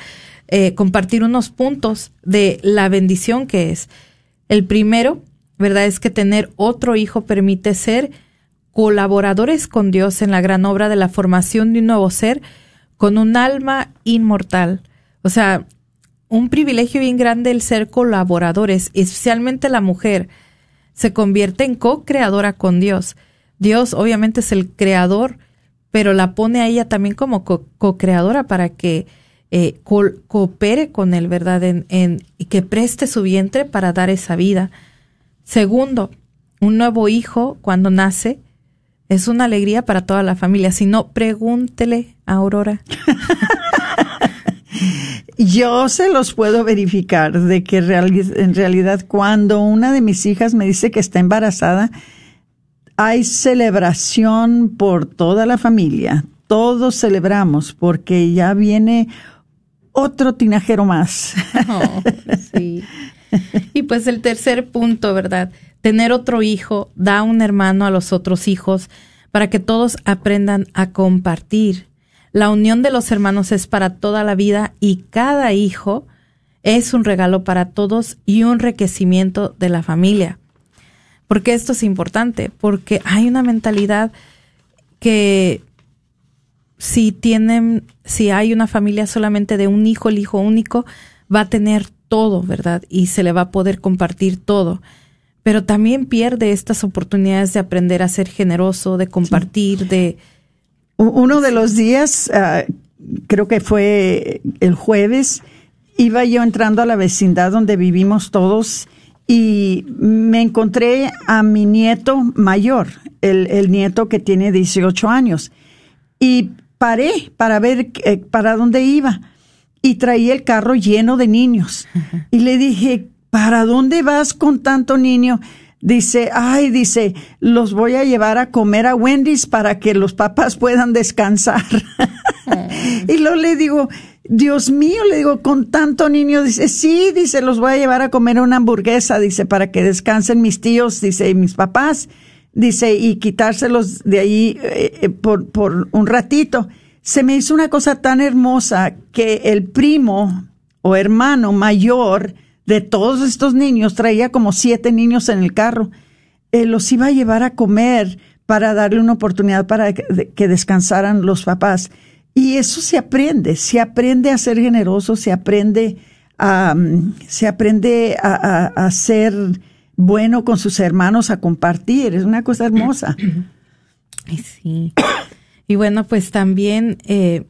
eh, compartir unos puntos de la bendición que es. El primero, ¿verdad? Es que tener otro hijo permite ser colaboradores con Dios en la gran obra de la formación de un nuevo ser con un alma inmortal. O sea, un privilegio bien grande el ser colaboradores, especialmente la mujer, se convierte en co-creadora con Dios. Dios obviamente es el creador, pero la pone a ella también como co-creadora para que eh, coopere con él, ¿verdad? En, y que preste su vientre para dar esa vida. Segundo, un nuevo hijo cuando nace es una alegría para toda la familia. Si no, pregúntele a Aurora. Yo se los puedo verificar de que en realidad cuando una de mis hijas me dice que está embarazada, hay celebración por toda la familia. Todos celebramos porque ya viene otro tinajero más. Oh. Y pues el tercer punto, ¿verdad? Tener otro hijo da un hermano a los otros hijos para que todos aprendan a compartir. La unión de los hermanos es para toda la vida y cada hijo es un regalo para todos y un enriquecimiento de la familia. ¿Por qué esto es importante? Porque hay una mentalidad que si tienen, si hay una familia solamente de un hijo, el hijo único va a tener todo, ¿verdad? Y se le va a poder compartir todo. Pero también pierde estas oportunidades de aprender a ser generoso, de compartir, de... Uno de los días, ah, creo que fue el jueves, iba yo entrando a la vecindad donde vivimos todos y me encontré a mi nieto mayor, el, el nieto que tiene 18 años. Y paré para ver eh, para dónde iba y traía el carro lleno de niños. Y le dije, ¿para dónde vas con tanto niño? Dice, ay, dice, los voy a llevar a comer a Wendy's para que los papás puedan descansar. y luego le digo, Dios mío, le digo, con tanto niño, dice, sí, dice, los voy a llevar a comer una hamburguesa, dice, para que descansen mis tíos, dice, y mis papás, dice, y quitárselos de ahí eh, eh, por, por un ratito. Se me hizo una cosa tan hermosa que el primo o hermano mayor de todos estos niños, traía como siete niños en el carro, eh, los iba a llevar a comer para darle una oportunidad para que descansaran los papás. Y eso se aprende, se aprende a ser generoso, se aprende a, mm, se aprende a, ser bueno con sus hermanos, a compartir. Es una cosa hermosa. Sí. Y bueno, pues también, eh,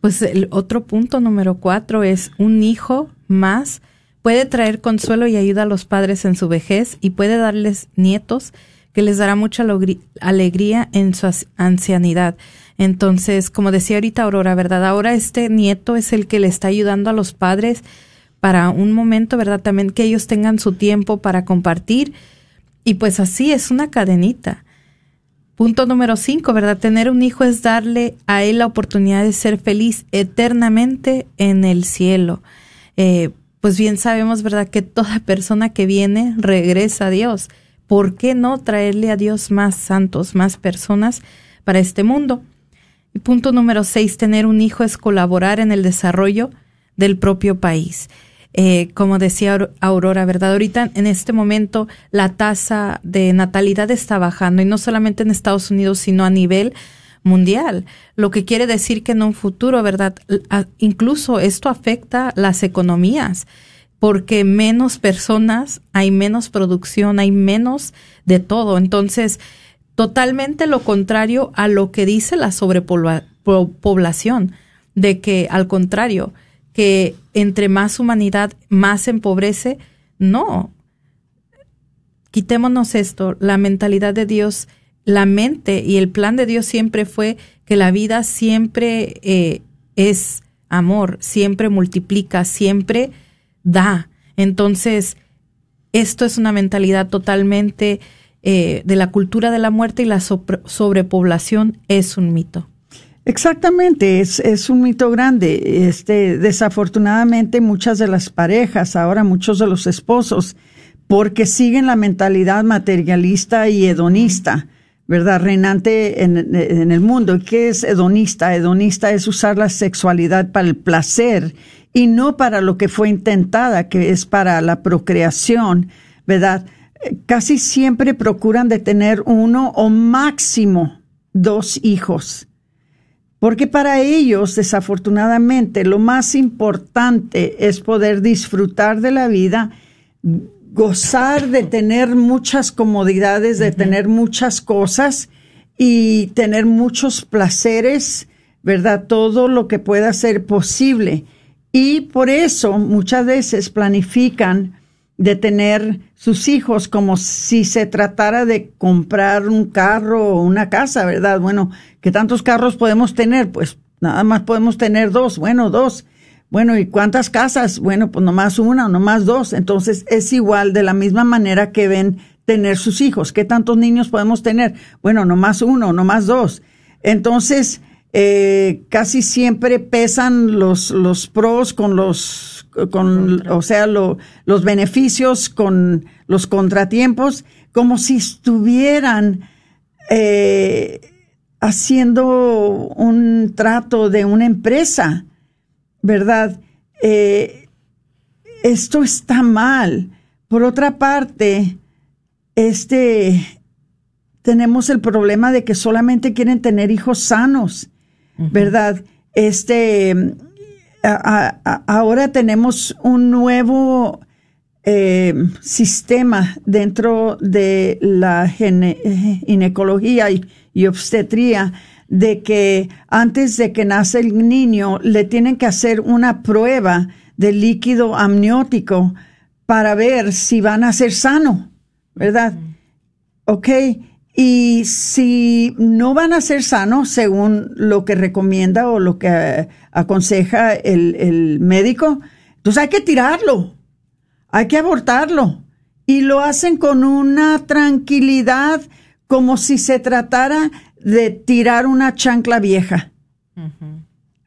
pues el otro punto número cuatro es un hijo más puede traer consuelo y ayuda a los padres en su vejez y puede darles nietos que les dará mucha alegría en su ancianidad. Entonces, como decía ahorita Aurora, ¿verdad? Ahora este nieto es el que le está ayudando a los padres para un momento, ¿verdad? También que ellos tengan su tiempo para compartir. Y pues así es una cadenita. Punto número cinco, ¿verdad? Tener un hijo es darle a él la oportunidad de ser feliz eternamente en el cielo. Eh, pues bien sabemos, ¿verdad? Que toda persona que viene regresa a Dios. ¿Por qué no traerle a Dios más santos, más personas para este mundo? Punto número seis, tener un hijo es colaborar en el desarrollo del propio país. Eh, como decía Aurora, ¿verdad? Ahorita en este momento la tasa de natalidad está bajando y no solamente en Estados Unidos, sino a nivel mundial, lo que quiere decir que en un futuro, ¿verdad? Incluso esto afecta las economías, porque menos personas, hay menos producción, hay menos de todo. Entonces, totalmente lo contrario a lo que dice la sobrepoblación, de que al contrario, que entre más humanidad más empobrece, no. Quitémonos esto, la mentalidad de Dios, la mente y el plan de Dios siempre fue que la vida siempre eh, es amor, siempre multiplica, siempre da. Entonces, esto es una mentalidad totalmente eh, de la cultura de la muerte y la sobrepoblación es un mito. Exactamente, es, es un mito grande. Este, desafortunadamente, muchas de las parejas, ahora muchos de los esposos, porque siguen la mentalidad materialista y hedonista, ¿verdad? Reinante en, en el mundo. ¿Qué es hedonista? Hedonista es usar la sexualidad para el placer y no para lo que fue intentada, que es para la procreación, ¿verdad? Casi siempre procuran de tener uno o máximo dos hijos. Porque para ellos, desafortunadamente, lo más importante es poder disfrutar de la vida, gozar de tener muchas comodidades, de tener muchas cosas y tener muchos placeres, ¿verdad? Todo lo que pueda ser posible. Y por eso muchas veces planifican de tener sus hijos como si se tratara de comprar un carro o una casa, ¿verdad? Bueno, ¿qué tantos carros podemos tener? Pues nada más podemos tener dos, bueno, dos. Bueno, ¿y cuántas casas? Bueno, pues nomás una o nomás dos. Entonces es igual de la misma manera que ven tener sus hijos. ¿Qué tantos niños podemos tener? Bueno, nomás uno, nomás dos. Entonces, eh, casi siempre pesan los, los pros con los, con, o sea, los beneficios con los contratiempos, como si estuvieran eh, haciendo un trato de una empresa, ¿verdad? Eh, esto está mal. Por otra parte, este, tenemos el problema de que solamente quieren tener hijos sanos, ¿verdad? Este, ahora tenemos un nuevo eh, sistema dentro de la ginecología y, y, obstetría de que antes de que nace el niño le tienen que hacer una prueba de líquido amniótico para ver si van a ser sano, ¿verdad? Ok. Y si no van a ser sanos, según lo que recomienda o lo que aconseja el, el médico, entonces hay que tirarlo, hay que abortarlo. Y lo hacen con una tranquilidad como si se tratara de tirar una chancla vieja.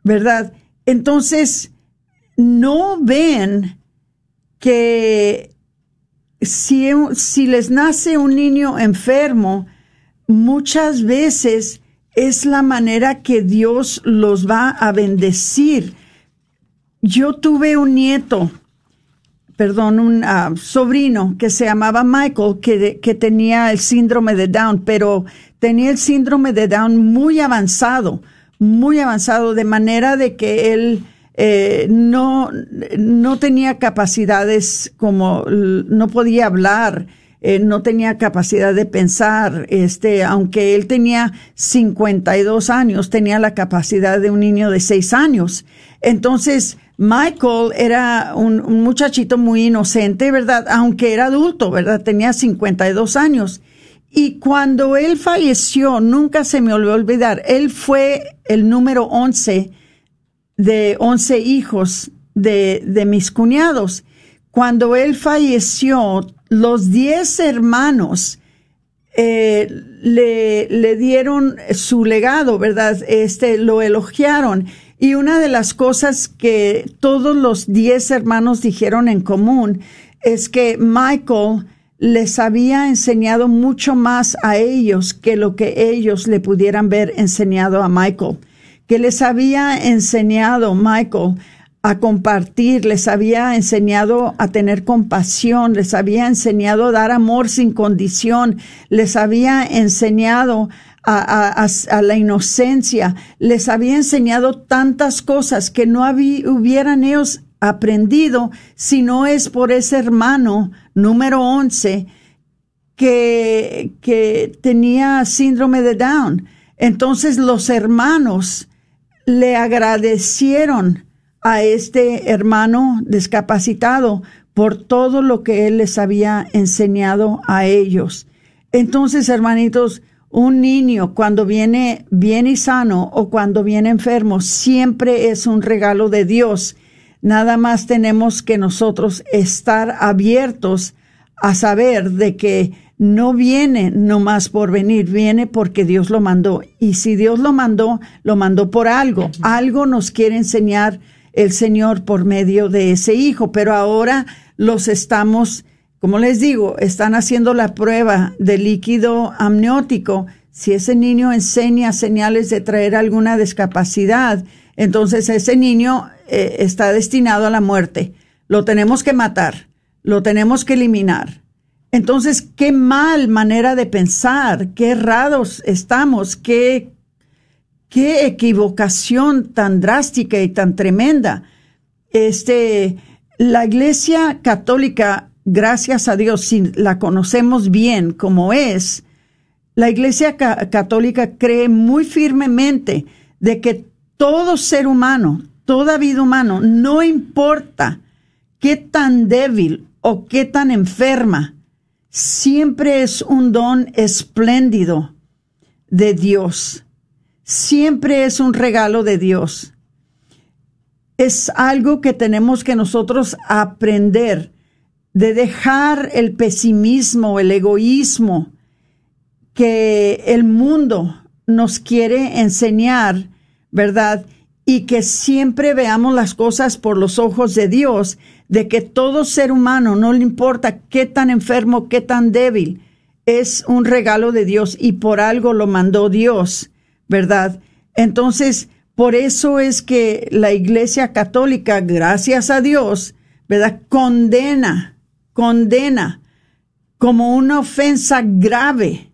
¿Verdad? Entonces, no ven que si, si les nace un niño enfermo, muchas veces es la manera que Dios los va a bendecir. Yo tuve un nieto, perdón, un ah, sobrino que se llamaba Michael, que, que tenía el síndrome de Down, pero tenía el síndrome de Down muy avanzado, muy avanzado, de manera de que él eh, no, no tenía capacidades como, no podía hablar, eh, no tenía capacidad de pensar, este, aunque él tenía 52 años, tenía la capacidad de un niño de 6 años. Entonces, Michael era un, un, muchachito muy inocente, ¿verdad? Aunque era adulto, ¿verdad? Tenía 52 años. Y cuando él falleció, nunca se me olvidó olvidar, él fue el número 11 de 11 hijos de, de mis cuñados. Cuando él falleció, los 10 hermanos eh, le, le dieron su legado, ¿verdad? Este, lo elogiaron. Y una de las cosas que todos los 10 hermanos dijeron en común es que Michael les había enseñado mucho más a ellos que lo que ellos le pudieran ver enseñado a Michael que les había enseñado Michael a compartir, les había enseñado a tener compasión, les había enseñado a dar amor sin condición, les había enseñado a, la inocencia, les había enseñado tantas cosas que no hubieran ellos aprendido si no es por ese hermano número 11 que, que tenía síndrome de Down. Entonces los hermanos le agradecieron a este hermano discapacitado por todo lo que él les había enseñado a ellos. Entonces, hermanitos, un niño cuando viene bien y sano o cuando viene enfermo siempre es un regalo de Dios. Nada más tenemos que nosotros estar abiertos a saber de que no viene nomás por venir, viene porque Dios lo mandó. Y si Dios lo mandó, lo mandó por algo. Algo nos quiere enseñar el Señor por medio de ese hijo, pero ahora los estamos, como les digo, están haciendo la prueba de líquido amniótico. Si ese niño enseña señales de traer alguna discapacidad, entonces ese niño eh, está destinado a la muerte. Lo tenemos que matar, lo tenemos que eliminar. Entonces, qué mal manera de pensar, qué errados estamos, qué, qué equivocación tan drástica y tan tremenda. Este, la Iglesia Católica, gracias a Dios, si la conocemos bien como es, la Iglesia Católica cree muy firmemente de que todo ser humano, toda vida humana, no importa qué tan débil o qué tan enferma, siempre es un don espléndido de Dios. Siempre es un regalo de Dios. Es algo que tenemos que nosotros aprender de dejar el pesimismo, el egoísmo que el mundo nos quiere enseñar, ¿verdad? Y que siempre veamos las cosas por los ojos de Dios de que todo ser humano, no le importa qué tan enfermo, qué tan débil, es un regalo de Dios y por algo lo mandó Dios ¿verdad? Entonces, por eso es que la Iglesia Católica, gracias a Dios, ¿verdad? Condena, condena como una ofensa grave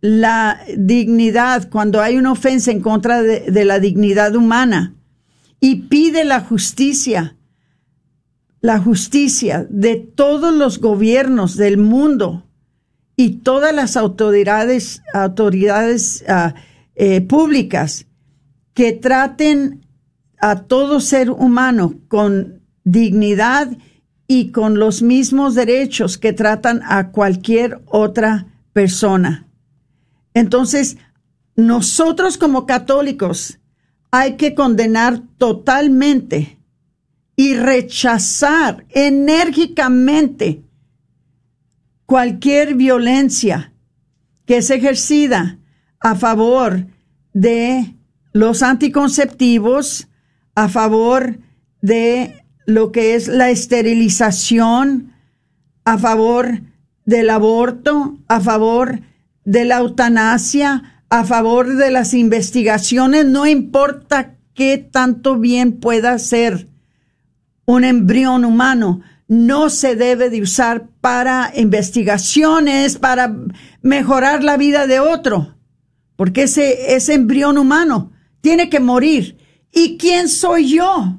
la dignidad, cuando hay una ofensa en contra de, de la dignidad humana y pide la justicia, la justicia de todos los gobiernos del mundo y todas las autoridades, autoridades uh, eh, públicas que traten a todo ser humano con dignidad y con los mismos derechos que tratan a cualquier otra persona. Entonces, nosotros como católicos hay que condenar totalmente y rechazar enérgicamente cualquier violencia que es ejercida a favor de los anticonceptivos, a favor de lo que es la esterilización, a favor del aborto, a favor de la eutanasia, a favor de las investigaciones, no importa qué tanto bien pueda hacer un embrión humano, no se debe de usar para investigaciones, para mejorar la vida de otro, porque ese, ese embrión humano tiene que morir. ¿Y quién soy yo?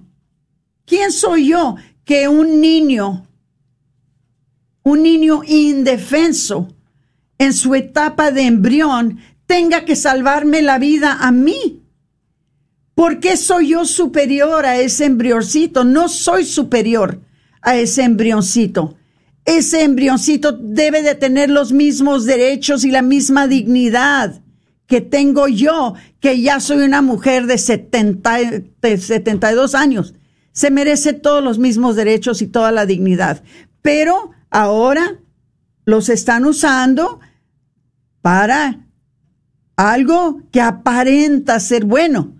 ¿Quién soy yo que un niño, un niño indefenso en su etapa de embrión, tenga que salvarme la vida a mí? ¿Por qué soy yo superior a ese embrioncito? No soy superior a ese embrioncito. Ese embrioncito debe de tener los mismos derechos y la misma dignidad que tengo yo, que ya soy una mujer de, 70, de 72 años. Se merece todos los mismos derechos y toda la dignidad. Pero ahora los están usando para algo que aparenta ser bueno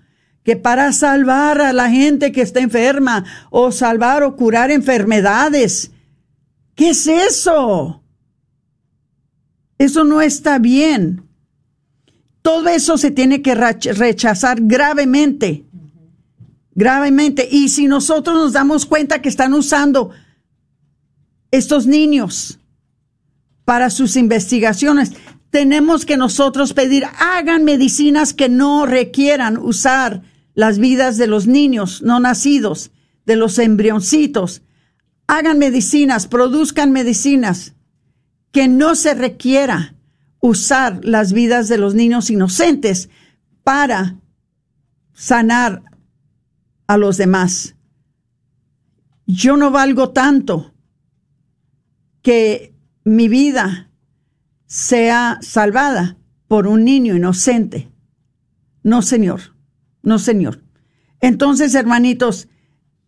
que para salvar a la gente que está enferma o salvar o curar enfermedades. ¿Qué es eso? Eso no está bien. Todo eso se tiene que rechazar gravemente. Gravemente. Y si nosotros nos damos cuenta que están usando estos niños para sus investigaciones, tenemos que nosotros pedir, hagan medicinas que no requieran usar las vidas de los niños no nacidos, de los embrioncitos. Hagan medicinas, produzcan medicinas que no se requiera usar las vidas de los niños inocentes para sanar a los demás. Yo no valgo tanto que mi vida sea salvada por un niño inocente. No, Señor. No, Señor. Entonces, hermanitos,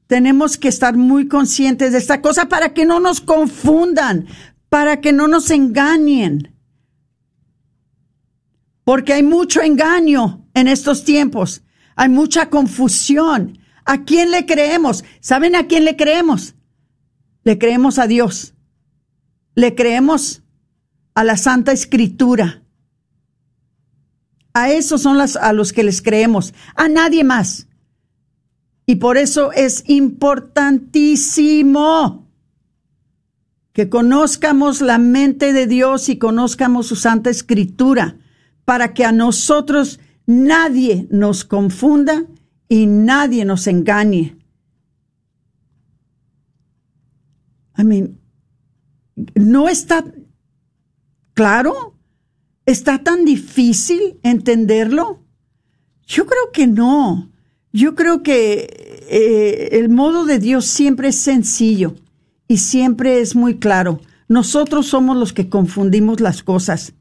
tenemos que estar muy conscientes de esta cosa para que no nos confundan, para que no nos engañen. Porque hay mucho engaño en estos tiempos, hay mucha confusión. ¿A quién le creemos? ¿Saben a quién le creemos? Le creemos a Dios. Le creemos a la Santa Escritura. A esos son a los que les creemos, a nadie más. Y por eso es importantísimo que conozcamos la mente de Dios y conozcamos su Santa Escritura, para que a nosotros nadie nos confunda y nadie nos engañe. I mean, ¿no está claro? ¿Está tan difícil entenderlo? Yo creo que no. Yo creo que eh, el modo de Dios siempre es sencillo y siempre es muy claro. Nosotros somos los que confundimos las cosas.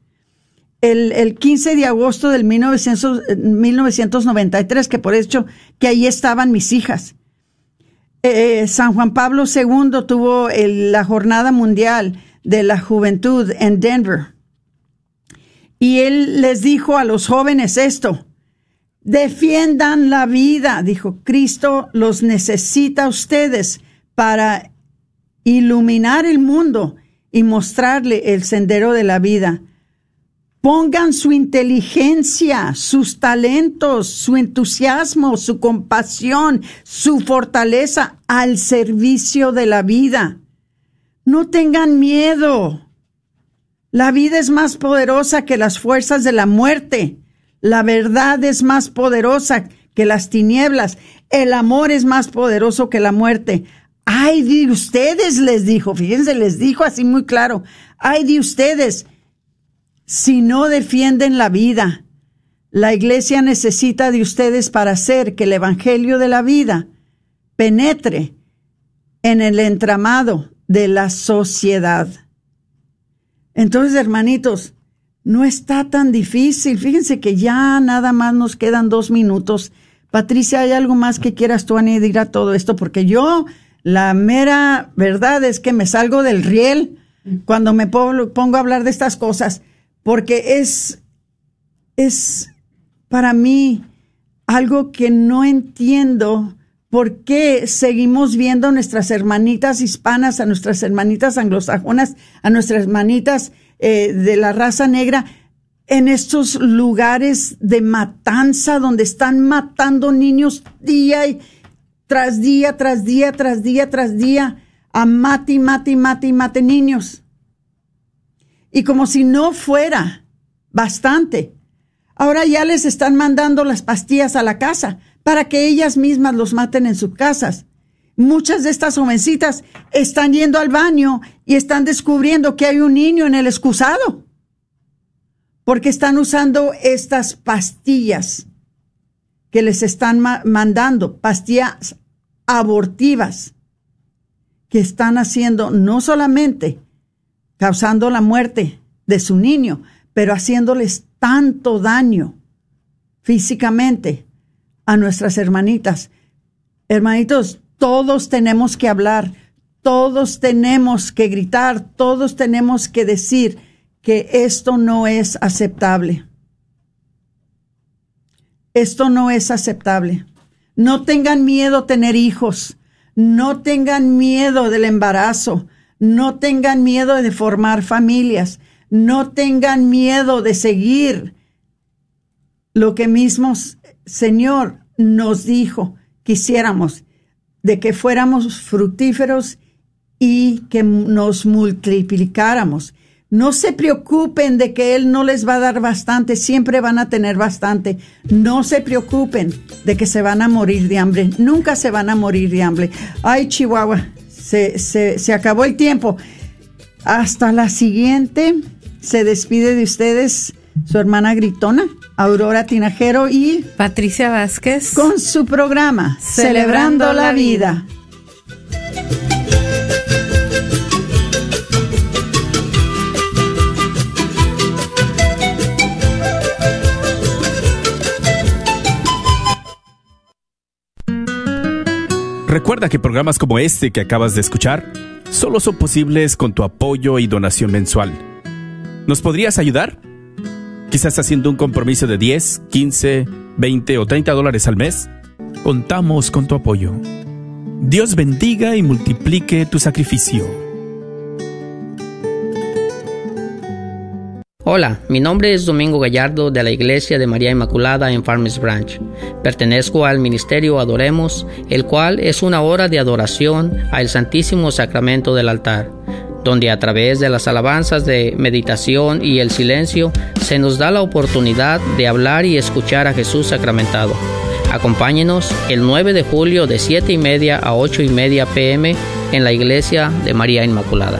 El, 15 de agosto del 1993, que por hecho que ahí estaban mis hijas, eh, San Juan Pablo II tuvo la Jornada Mundial de la Juventud en Denver. Y él les dijo a los jóvenes esto, defiendan la vida, dijo, Cristo los necesita a ustedes para iluminar el mundo y mostrarle el sendero de la vida. Pongan su inteligencia, sus talentos, su entusiasmo, su compasión, su fortaleza al servicio de la vida. No tengan miedo. La vida es más poderosa que las fuerzas de la muerte. La verdad es más poderosa que las tinieblas. El amor es más poderoso que la muerte. Ay de ustedes, les dijo, fíjense, les dijo así muy claro. Ay de ustedes si no defienden la vida. La iglesia necesita de ustedes para hacer que el Evangelio de la vida penetre en el entramado de la sociedad. Entonces, hermanitos, no está tan difícil. Fíjense que ya nada más nos quedan dos minutos. Patricia, ¿hay algo más que quieras tú añadir a todo esto? Porque yo, la mera verdad es que me salgo del riel cuando me pongo a hablar de estas cosas porque es, es para mí algo que no entiendo por qué seguimos viendo a nuestras hermanitas hispanas, a nuestras hermanitas anglosajonas, a nuestras hermanitas eh, de la raza negra en estos lugares de matanza donde están matando niños día y tras día, tras día, tras día, tras día, a mate, mate, mate, mate niños. Y como si no fuera bastante, ahora ya les están mandando las pastillas a la casa para que ellas mismas los maten en sus casas. Muchas de estas jovencitas están yendo al baño y están descubriendo que hay un niño en el excusado porque están usando estas pastillas que les están mandando, pastillas abortivas, que están haciendo no solamente causando la muerte de su niño, pero haciéndoles tanto daño físicamente a nuestras hermanitas. Hermanitos, todos tenemos que hablar, todos tenemos que gritar, todos tenemos que decir que esto no es aceptable. Esto no es aceptable. No tengan miedo tener hijos, no tengan miedo del embarazo, no tengan miedo de formar familias. No tengan miedo de seguir lo que mismo Señor nos dijo quisiéramos, de que fuéramos fructíferos y que nos multiplicáramos. No se preocupen de que Él no les va a dar bastante, siempre van a tener bastante. No se preocupen de que se van a morir de hambre, nunca se van a morir de hambre. Ay, Chihuahua, se, acabó el tiempo. Hasta la siguiente. Se despide de ustedes su hermana Gritona, Aurora Tinajero y Patricia Vázquez con su programa Celebrando, la, vida. Recuerda que programas como este que acabas de escuchar solo son posibles con tu apoyo y donación mensual. ¿Nos podrías ayudar? Quizás haciendo un compromiso de 10, 15, 20 o 30 dólares al mes. Contamos con tu apoyo. Dios bendiga y multiplique tu sacrificio. Hola, mi nombre es Domingo Gallardo de la Iglesia de María Inmaculada en Farmers Branch. Pertenezco al Ministerio Adoremos, el cual es una hora de adoración al Santísimo Sacramento del altar, donde a través de las alabanzas de meditación y el silencio se nos da la oportunidad de hablar y escuchar a Jesús sacramentado. Acompáñenos el 9 de julio de 7 y media a 8 y media pm en la Iglesia de María Inmaculada.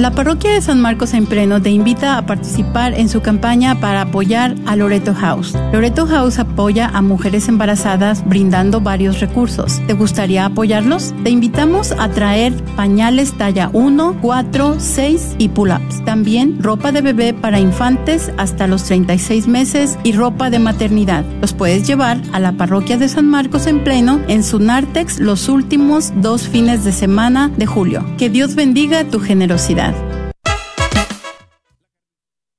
La parroquia de San Marcos en Pleno te invita a participar en su campaña para apoyar a Loreto House. Loreto House apoya a mujeres embarazadas brindando varios recursos. ¿Te gustaría apoyarlos? Te invitamos a traer pañales talla 1, 4, 6 y pull-ups. También ropa de bebé para infantes hasta los 36 meses y ropa de maternidad. Los puedes llevar a la parroquia de San Marcos en Pleno en su Nartex los últimos dos fines de semana de julio. Que Dios bendiga tu generosidad.